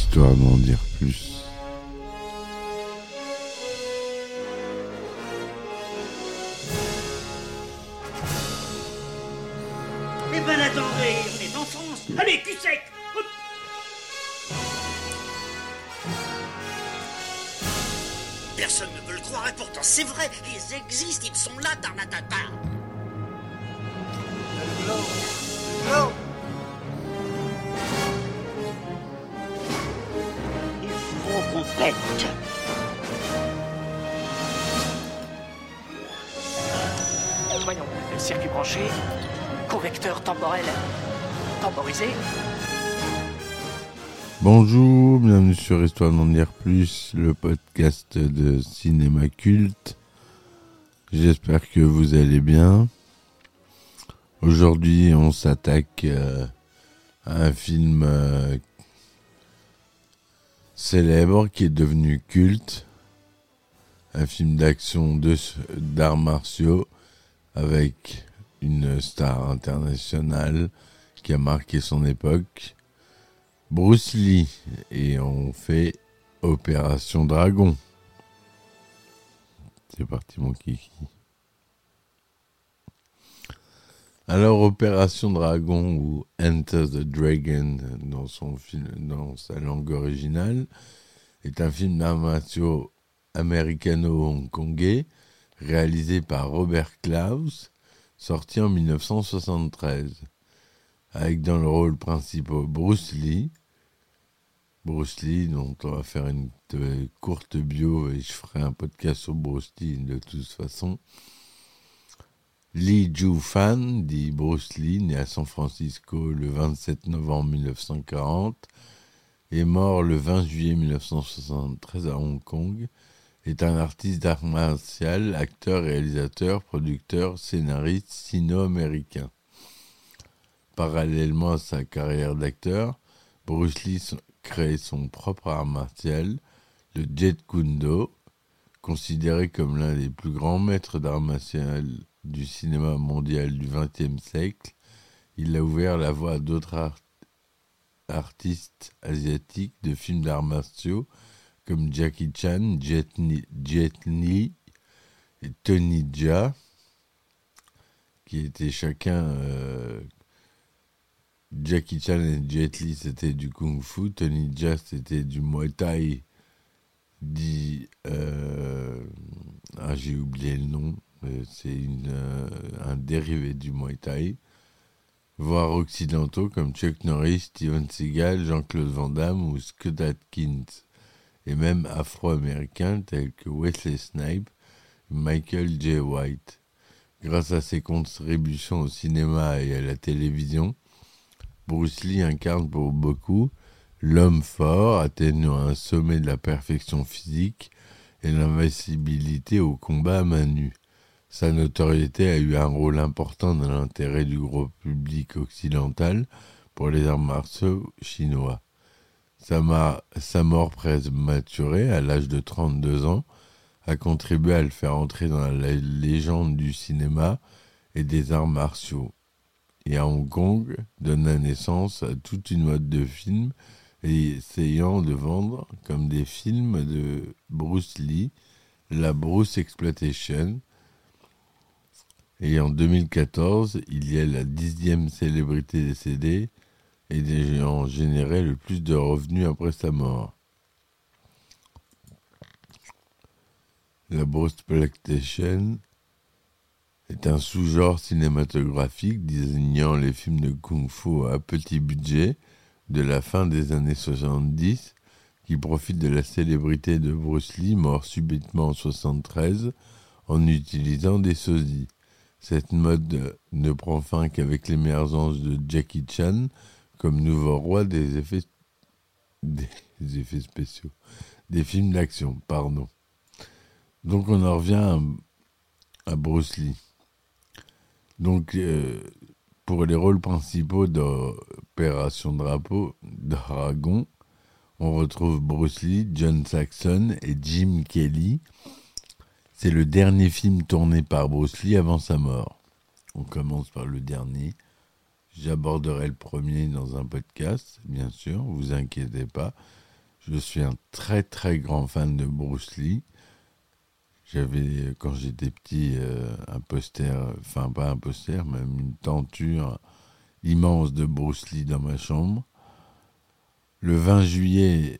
histoire d'en dire plus. Voyons, circuit branché, correcteur temporel temporisé. Bonjour, bienvenue sur Histoire d'en dire plus, le podcast de cinéma culte. J'espère que vous allez bien. Aujourd'hui, on s'attaque euh, à un film euh, célèbre qui est devenu culte. Un film d'action d'arts martiaux avec une star internationale qui a marqué son époque. Bruce Lee et on fait Opération Dragon. C'est parti mon kiki. Alors Opération Dragon ou Enter the Dragon dans son film dans sa langue originale est un film d'arts américano-hongkongais réalisé par Robert Klaus sorti en 1973 avec dans le rôle principal Bruce Lee Bruce Lee, dont on va faire une courte bio et je ferai un podcast sur Bruce Lee de toute façon. Lee Ju-fan, dit Bruce Lee, né à San Francisco le 27 novembre 1940 et mort le 20 juillet 1973 à Hong Kong, est un artiste d'art martial, acteur, réalisateur, producteur, scénariste sino-américain. Parallèlement à sa carrière d'acteur, Bruce Lee crée son propre art martial, le Jet Kundo, considéré comme l'un des plus grands maîtres d'art martial du cinéma mondial du XXe siècle. Il a ouvert la voie à d'autres art- artistes asiatiques de films d'arts martiaux comme Jackie Chan, Jet, Li et Tony Jaa, qui étaient chacun euh, Jackie Chan et Jet Li, c'était du Kung Fu. Tony Jaa, c'était du Muay Thai. Dit. euh, ah, j'ai oublié le nom. C'est euh, un dérivé du Muay Thai. Voire occidentaux comme Chuck Norris, Steven Seagal, Jean-Claude Van Damme ou Scott Atkins. Et même afro-américains tels que Wesley Snipes et Michael J. White. Grâce à ses contributions au cinéma et à la télévision, Bruce Lee incarne pour beaucoup l'homme fort atteignant un sommet de la perfection physique et l'invincibilité au combat à main nue. Sa notoriété a eu un rôle important dans l'intérêt du gros public occidental pour les arts martiaux chinois. Sa, mort prématurée, à l'âge de 32 ans, a contribué à le faire entrer dans la légende du cinéma et des arts martiaux et à Hong Kong donna naissance à toute une mode de films essayant de vendre comme des films de Bruce Lee, la Bruce Exploitation. Et en 2014, il y a la dixième célébrité décédée et ayant généré le plus de revenus après sa mort. La Bruce Exploitation est un sous-genre cinématographique désignant les films de kung-fu à petit budget de la fin des années 70 qui profitent de la célébrité de Bruce Lee, mort subitement en 73, en utilisant des sosies. Cette mode ne prend fin qu'avec l'émergence de Jackie Chan comme nouveau roi des effets, des effets spéciaux, des films d'action, pardon. Donc on en revient à, à Bruce Lee. Donc, euh, pour les rôles principaux d'Opération Drapeau, Dragon, on retrouve Bruce Lee, John Saxon et Jim Kelly. C'est le dernier film tourné par Bruce Lee avant sa mort. On commence par le dernier. J'aborderai le premier dans un podcast, bien sûr, vous inquiétez pas. Je suis un très très grand fan de Bruce Lee. J'avais, quand j'étais petit, euh, un poster, enfin pas un poster, même une tenture immense de Bruce Lee dans ma chambre. Le 20 juillet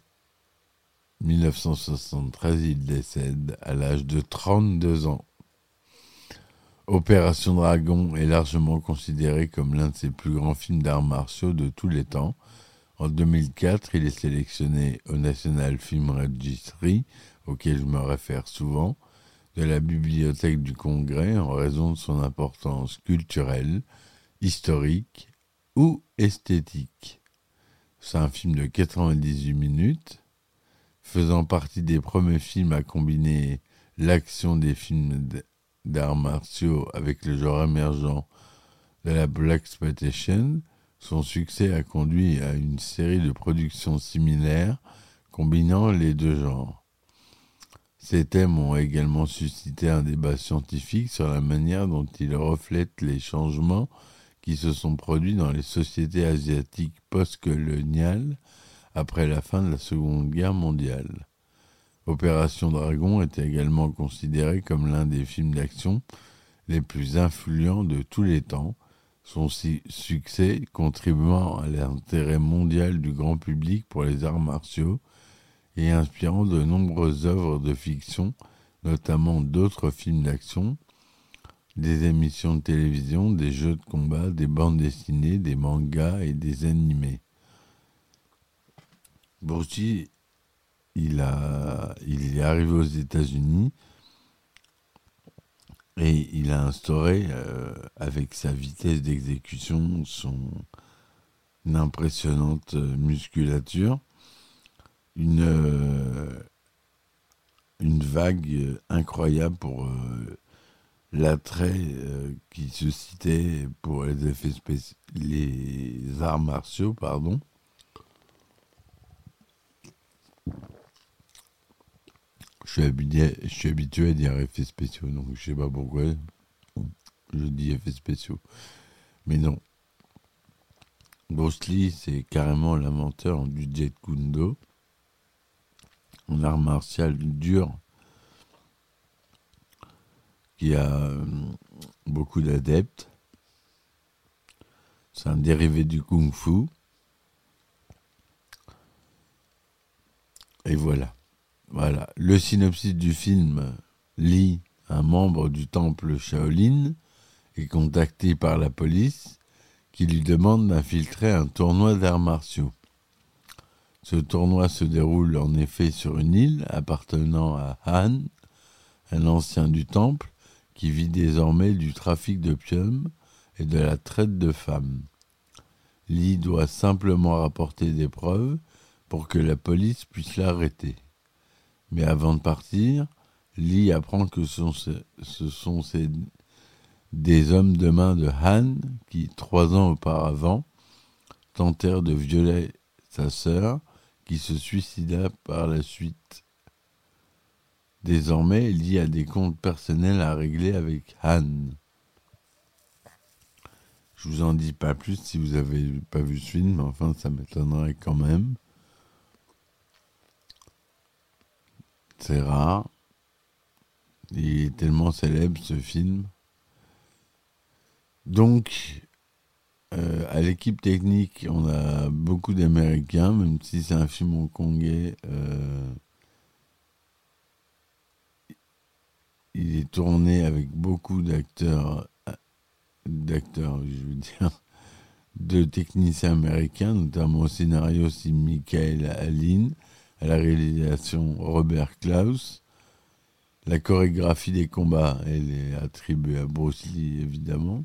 1973, il décède à l'âge de 32 ans. Opération Dragon est largement considéré comme l'un de ses plus grands films d'arts martiaux de tous les temps. En 2004, il est sélectionné au National Film Registry, auquel je me réfère souvent, de la Bibliothèque du Congrès en raison de son importance culturelle, historique ou esthétique. C'est un film de 98 minutes, faisant partie des premiers films à combiner l'action des films d'arts martiaux avec le genre émergent de la Black Exploitation, son succès a conduit à une série de productions similaires combinant les deux genres. Ces thèmes ont également suscité un débat scientifique sur la manière dont ils reflètent les changements qui se sont produits dans les sociétés asiatiques post-coloniales après la fin de la Seconde Guerre mondiale. Opération Dragon est également considéré comme l'un des films d'action les plus influents de tous les temps, son succès contribuant à l'intérêt mondial du grand public pour les arts martiaux et inspirant de nombreuses œuvres de fiction, notamment d'autres films d'action, des émissions de télévision, des jeux de combat, des bandes dessinées, des mangas et des animés. Bruce il, a, il est arrivé aux États-Unis et il a instauré, euh, avec sa vitesse d'exécution, son impressionnante musculature, une, euh, une vague incroyable pour euh, l'attrait qui se citait pour les effets les arts martiaux, pardon. Suis, habitué, je suis habitué à dire effets spéciaux, donc je sais pas pourquoi je dis effets spéciaux. Mais non. Bruce c'est carrément l'inventeur du Jet Kundo, un art martial dur qui a euh, beaucoup d'adeptes. C'est un dérivé du kung fu. Et voilà. Voilà. Le synopsis du film lit un membre du temple Shaolin est contacté par la police qui lui demande d'infiltrer un tournoi d'arts martiaux. Ce tournoi se déroule en effet sur une île appartenant à Han, un ancien du temple qui vit désormais du trafic d'opium et de la traite de femmes. Lee doit simplement rapporter des preuves pour que la police puisse l'arrêter. Mais avant de partir, Lee apprend que ce sont des hommes de main de Han qui, trois ans auparavant, tentèrent de violer sa sœur, qui se suicida par la suite. Désormais, Lee a des comptes personnels à régler avec Han. Je vous en dis pas plus si vous avez pas vu ce film, mais enfin ça m'étonnerait quand même. C'est rare. Il est tellement célèbre ce film. Donc, euh, à l'équipe technique, on a beaucoup d'Américains, même si c'est un film hongkongais. Euh, il est tourné avec beaucoup d'acteurs, d'acteurs, je veux dire, de techniciens américains, notamment au scénario, c'est Michael Allen à la réalisation Robert Klaus. La chorégraphie des combats, elle est attribuée à Bruce Lee, évidemment.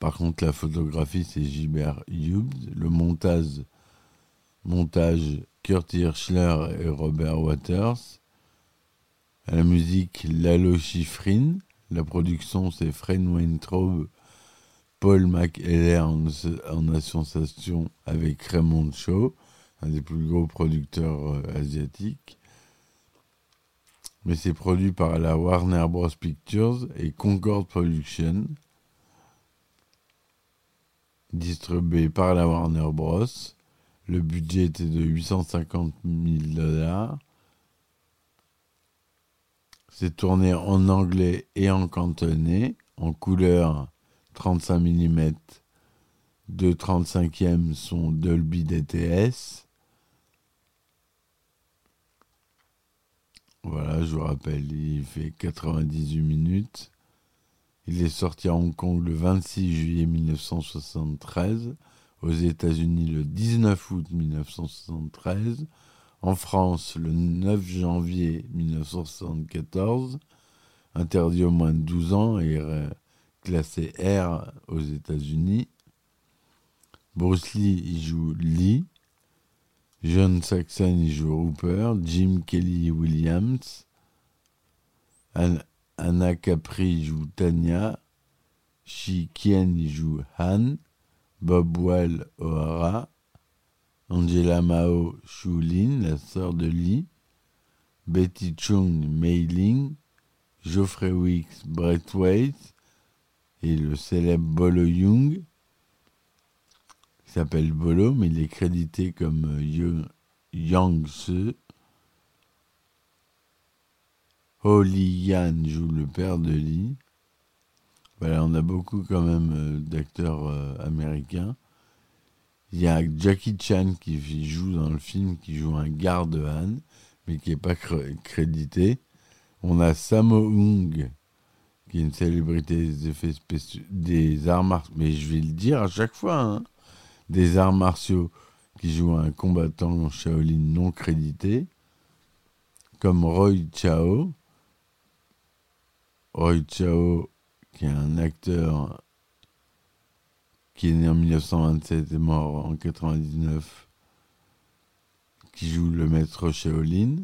Par contre, la photographie, c'est Gilbert Hughes. Le montage, montage Kurt Hirschler et Robert Waters. La musique, Lalo Schifrin. La production, c'est Fred Weintraub, Paul McHeller en, en association avec Raymond Shaw un des plus gros producteurs euh, asiatiques. Mais c'est produit par la Warner Bros. Pictures et Concord Productions, distribué par la Warner Bros. Le budget était de 850 000 dollars. C'est tourné en anglais et en cantonais, en couleur 35 mm. Deux 35e sont Dolby DTS. Voilà, je vous rappelle, il fait 98 minutes. Il est sorti à Hong Kong le 26 juillet 1973, aux États-Unis le 19 août 1973, en France le 9 janvier 1974, interdit au moins de 12 ans et classé R aux États-Unis. Bruce Lee y joue Lee. John Saxon joue Hooper. Jim Kelly Williams. Anna Capri joue Tanya. Shi Kien joue Han. Bob Wall O'Hara. Angela Mao Lin, la sœur de Lee. Betty Chung Mei Ling. Geoffrey Weeks Brett Waite et le célèbre Bolo Young s'appelle Bolo, mais il est crédité comme euh, Yang Se. Ho Li Yan joue le père de Lee. Voilà, on a beaucoup quand même euh, d'acteurs euh, américains. Il y a Jackie Chan qui joue dans le film, qui joue un garde Han, mais qui n'est pas crédité. On a Sammo Hung, qui est une célébrité des effets spéciaux, des arts martiaux, mais je vais le dire à chaque fois, hein des arts martiaux qui joue un combattant Shaolin non crédité, comme Roy Chao. Roy Chao, qui est un acteur qui est né en 1927 et mort en 99, qui joue le maître Shaolin.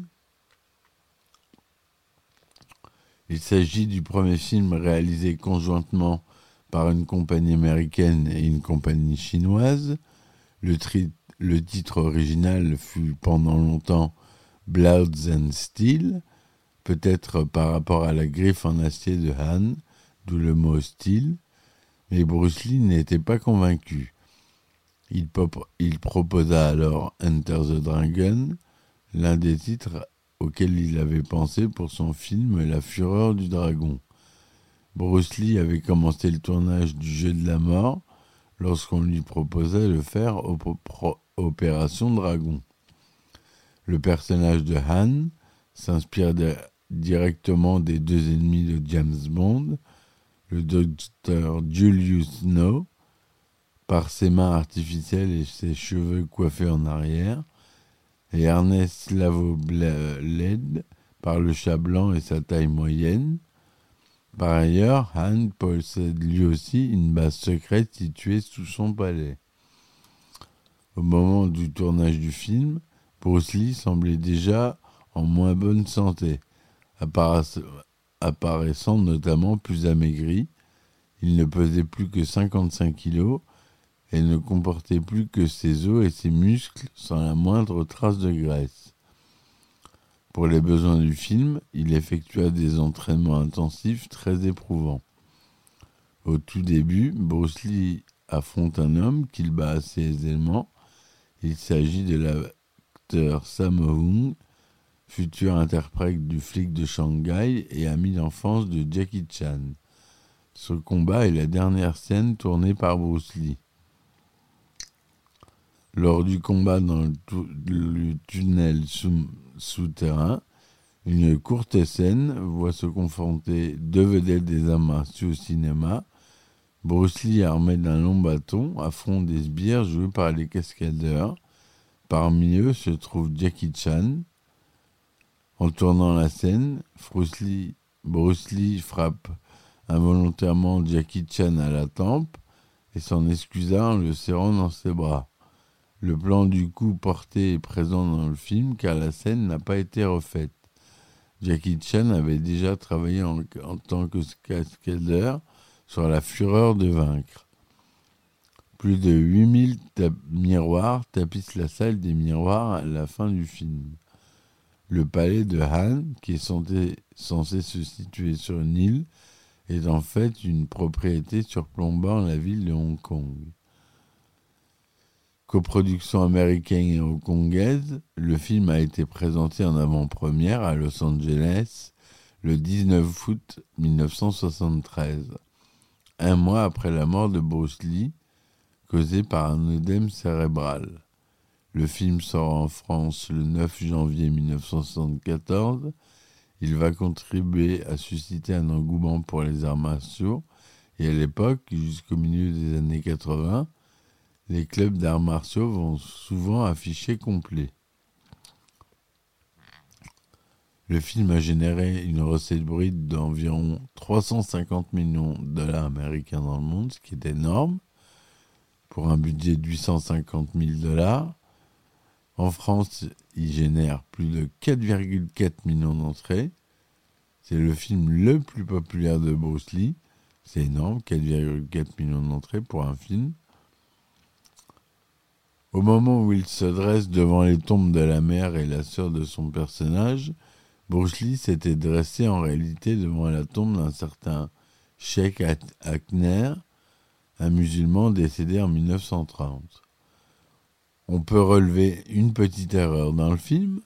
Il s'agit du premier film réalisé conjointement par une compagnie américaine et une compagnie chinoise. Le, titre original fut pendant longtemps Bloods and Steel, peut-être par rapport à la griffe en acier de Han, d'où le mot steel, mais Bruce Lee n'était pas convaincu. Il, proposa alors Enter the Dragon, l'un des titres auxquels il avait pensé pour son film La Fureur du Dragon. Bruce Lee avait commencé le tournage du Jeu de la mort lorsqu'on lui proposait de faire Opération Dragon. Le personnage de Han s'inspire directement des deux ennemis de James Bond, le docteur Julius Snow, par ses mains artificielles et ses cheveux coiffés en arrière, et Ernest Slavo Bled par le chat blanc et sa taille moyenne, par ailleurs, Han possède lui aussi une base secrète située sous son palais. Au moment du tournage du film, Bruce Lee semblait déjà en moins bonne santé, apparaissant notamment plus amaigri. Il ne pesait plus que 55 kilos et ne comportait plus que ses os et ses muscles sans la moindre trace de graisse. Pour les besoins du film, il effectua des entraînements intensifs très éprouvants. Au tout début, Bruce Lee affronte un homme qu'il bat assez aisément. Il s'agit de l'acteur Sammo Hung, futur interprète du flic de Shanghai et ami d'enfance de Jackie Chan. Ce combat est la dernière scène tournée par Bruce Lee. Lors du combat dans le, tunnel souterrain, une courte scène voit se confronter deux vedettes des amas au cinéma. Bruce Lee, armé d'un long bâton, affronte des sbires joués par les cascadeurs. Parmi eux se trouve Jackie Chan. En tournant la scène, Bruce Lee frappe involontairement Jackie Chan à la tempe et s'en excusa en le serrant dans ses bras. Le plan du coup porté est présent dans le film car la scène n'a pas été refaite. Jackie Chan avait déjà travaillé en, tant que cascadeur sur La Fureur de vaincre. Plus de 8000 miroirs tapissent la salle des miroirs à la fin du film. Le palais de Han, qui est censé se situer sur une île, est en fait une propriété surplombant la ville de Hong Kong. Coproduction américaine et hongkongaise, le film a été présenté en avant-première à Los Angeles le 19 août 1973, un mois après la mort de Bruce Lee, causée par un œdème cérébral. Le film sort en France le 9 janvier 1974. Il va contribuer à susciter un engouement pour les arts martiaux et à l'époque, jusqu'au milieu des années 80, les clubs d'arts martiaux vont souvent afficher complet. Le film a généré une recette brute d'environ 350 millions de dollars américains dans le monde, ce qui est énorme, pour un budget de 850 000 dollars. En France, il génère plus de 4,4 millions d'entrées. C'est le film le plus populaire de Bruce Lee. C'est énorme, 4,4 millions d'entrées pour un film. Au moment où il se dresse devant les tombes de la mère et la sœur de son personnage, Bruce Lee s'était dressé en réalité devant la tombe d'un certain Sheikh Akner, un musulman décédé en 1930. On peut relever une petite erreur dans le film.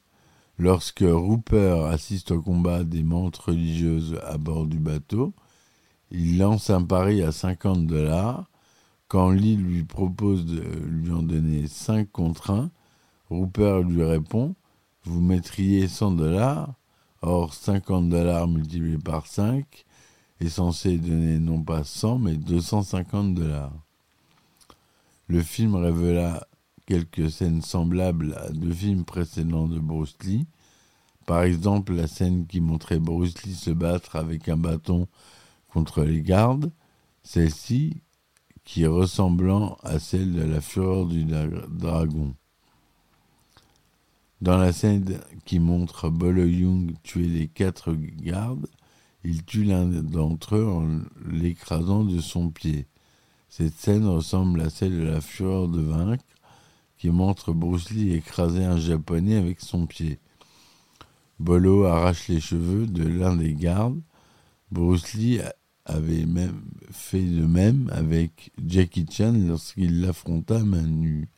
Lorsque Rupert assiste au combat des montres religieuses à bord du bateau, il lance un pari à 50 dollars. Quand Lee lui propose de lui en donner 5 contre 1, Rupert lui répond Vous mettriez 100 dollars Or, 50 dollars multipliés par 5 est censé donner non pas 100 mais 250 dollars. Le film révéla quelques scènes semblables à deux films précédents de Bruce Lee. Par exemple, la scène qui montrait Bruce Lee se battre avec un bâton contre les gardes, celle-ci qui ressemblant à celle de la fureur du dragon. Dans la scène qui montre Bolo Young tuer les quatre gardes, il tue l'un d'entre eux en l'écrasant de son pied. Cette scène ressemble à celle de la fureur de vaincre qui montre Bruce Lee écraser un japonais avec son pied. Bolo arrache les cheveux de l'un des gardes. Bruce Lee avait même fait de même avec Jackie Chan lorsqu'il l'affronta main nue.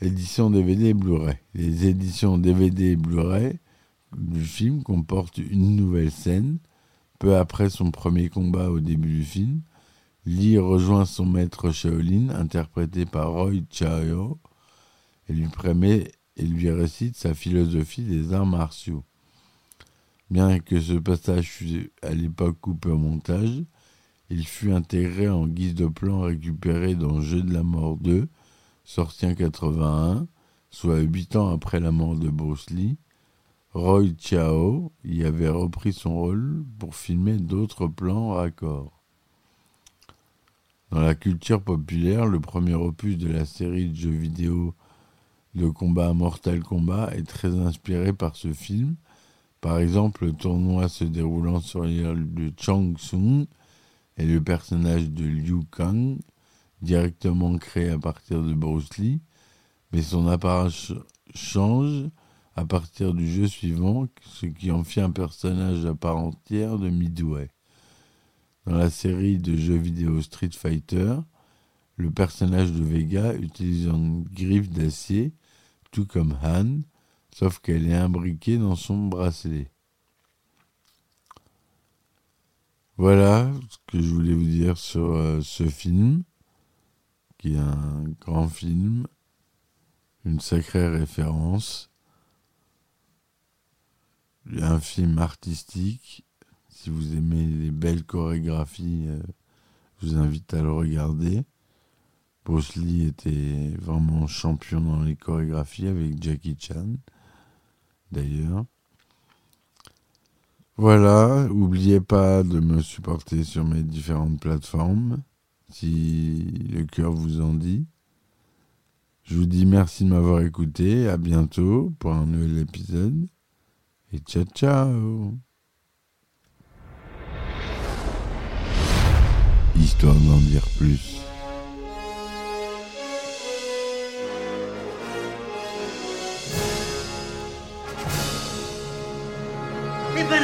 Édition DVD Blu-ray. Les éditions DVD Blu-ray du film comportent une nouvelle scène. Peu après son premier combat au début du film, Lee rejoint son maître Shaolin, interprété par Roy Chao, et lui récite sa philosophie des arts martiaux. Bien que ce passage fût à l'époque coupé au montage, il fut intégré en guise de plan récupéré dans Jeu de la mort 2, sorti en 81, soit huit ans après la mort de Bruce Lee, Roy Chao y avait repris son rôle pour filmer d'autres plans raccords. Dans la culture populaire, le premier opus de la série de jeux vidéo de combat Mortal Kombat est très inspiré par ce film. Par exemple, le tournoi se déroulant sur l'île de Chang-Sung et le personnage de Liu Kang directement créé à partir de Bruce Lee, mais son apparence change à partir du jeu suivant, ce qui en fait un personnage à part entière de Midway. Dans la série de jeux vidéo Street Fighter, le personnage de Vega utilise une griffe d'acier, tout comme Han, sauf qu'elle est imbriquée dans son bracelet. Voilà ce que je voulais vous dire sur euh, ce film qui est un grand film, une sacrée référence, un film artistique. Si vous aimez les belles chorégraphies, euh, je vous invite à le regarder. Bruce Lee était vraiment champion dans les chorégraphies avec Jackie Chan, d'ailleurs. Voilà, n'oubliez pas de me supporter sur mes différentes plateformes si le cœur vous en dit. Je vous dis merci de m'avoir écouté. À bientôt pour un nouvel épisode. Et ciao ciao. Histoire d'en dire plus.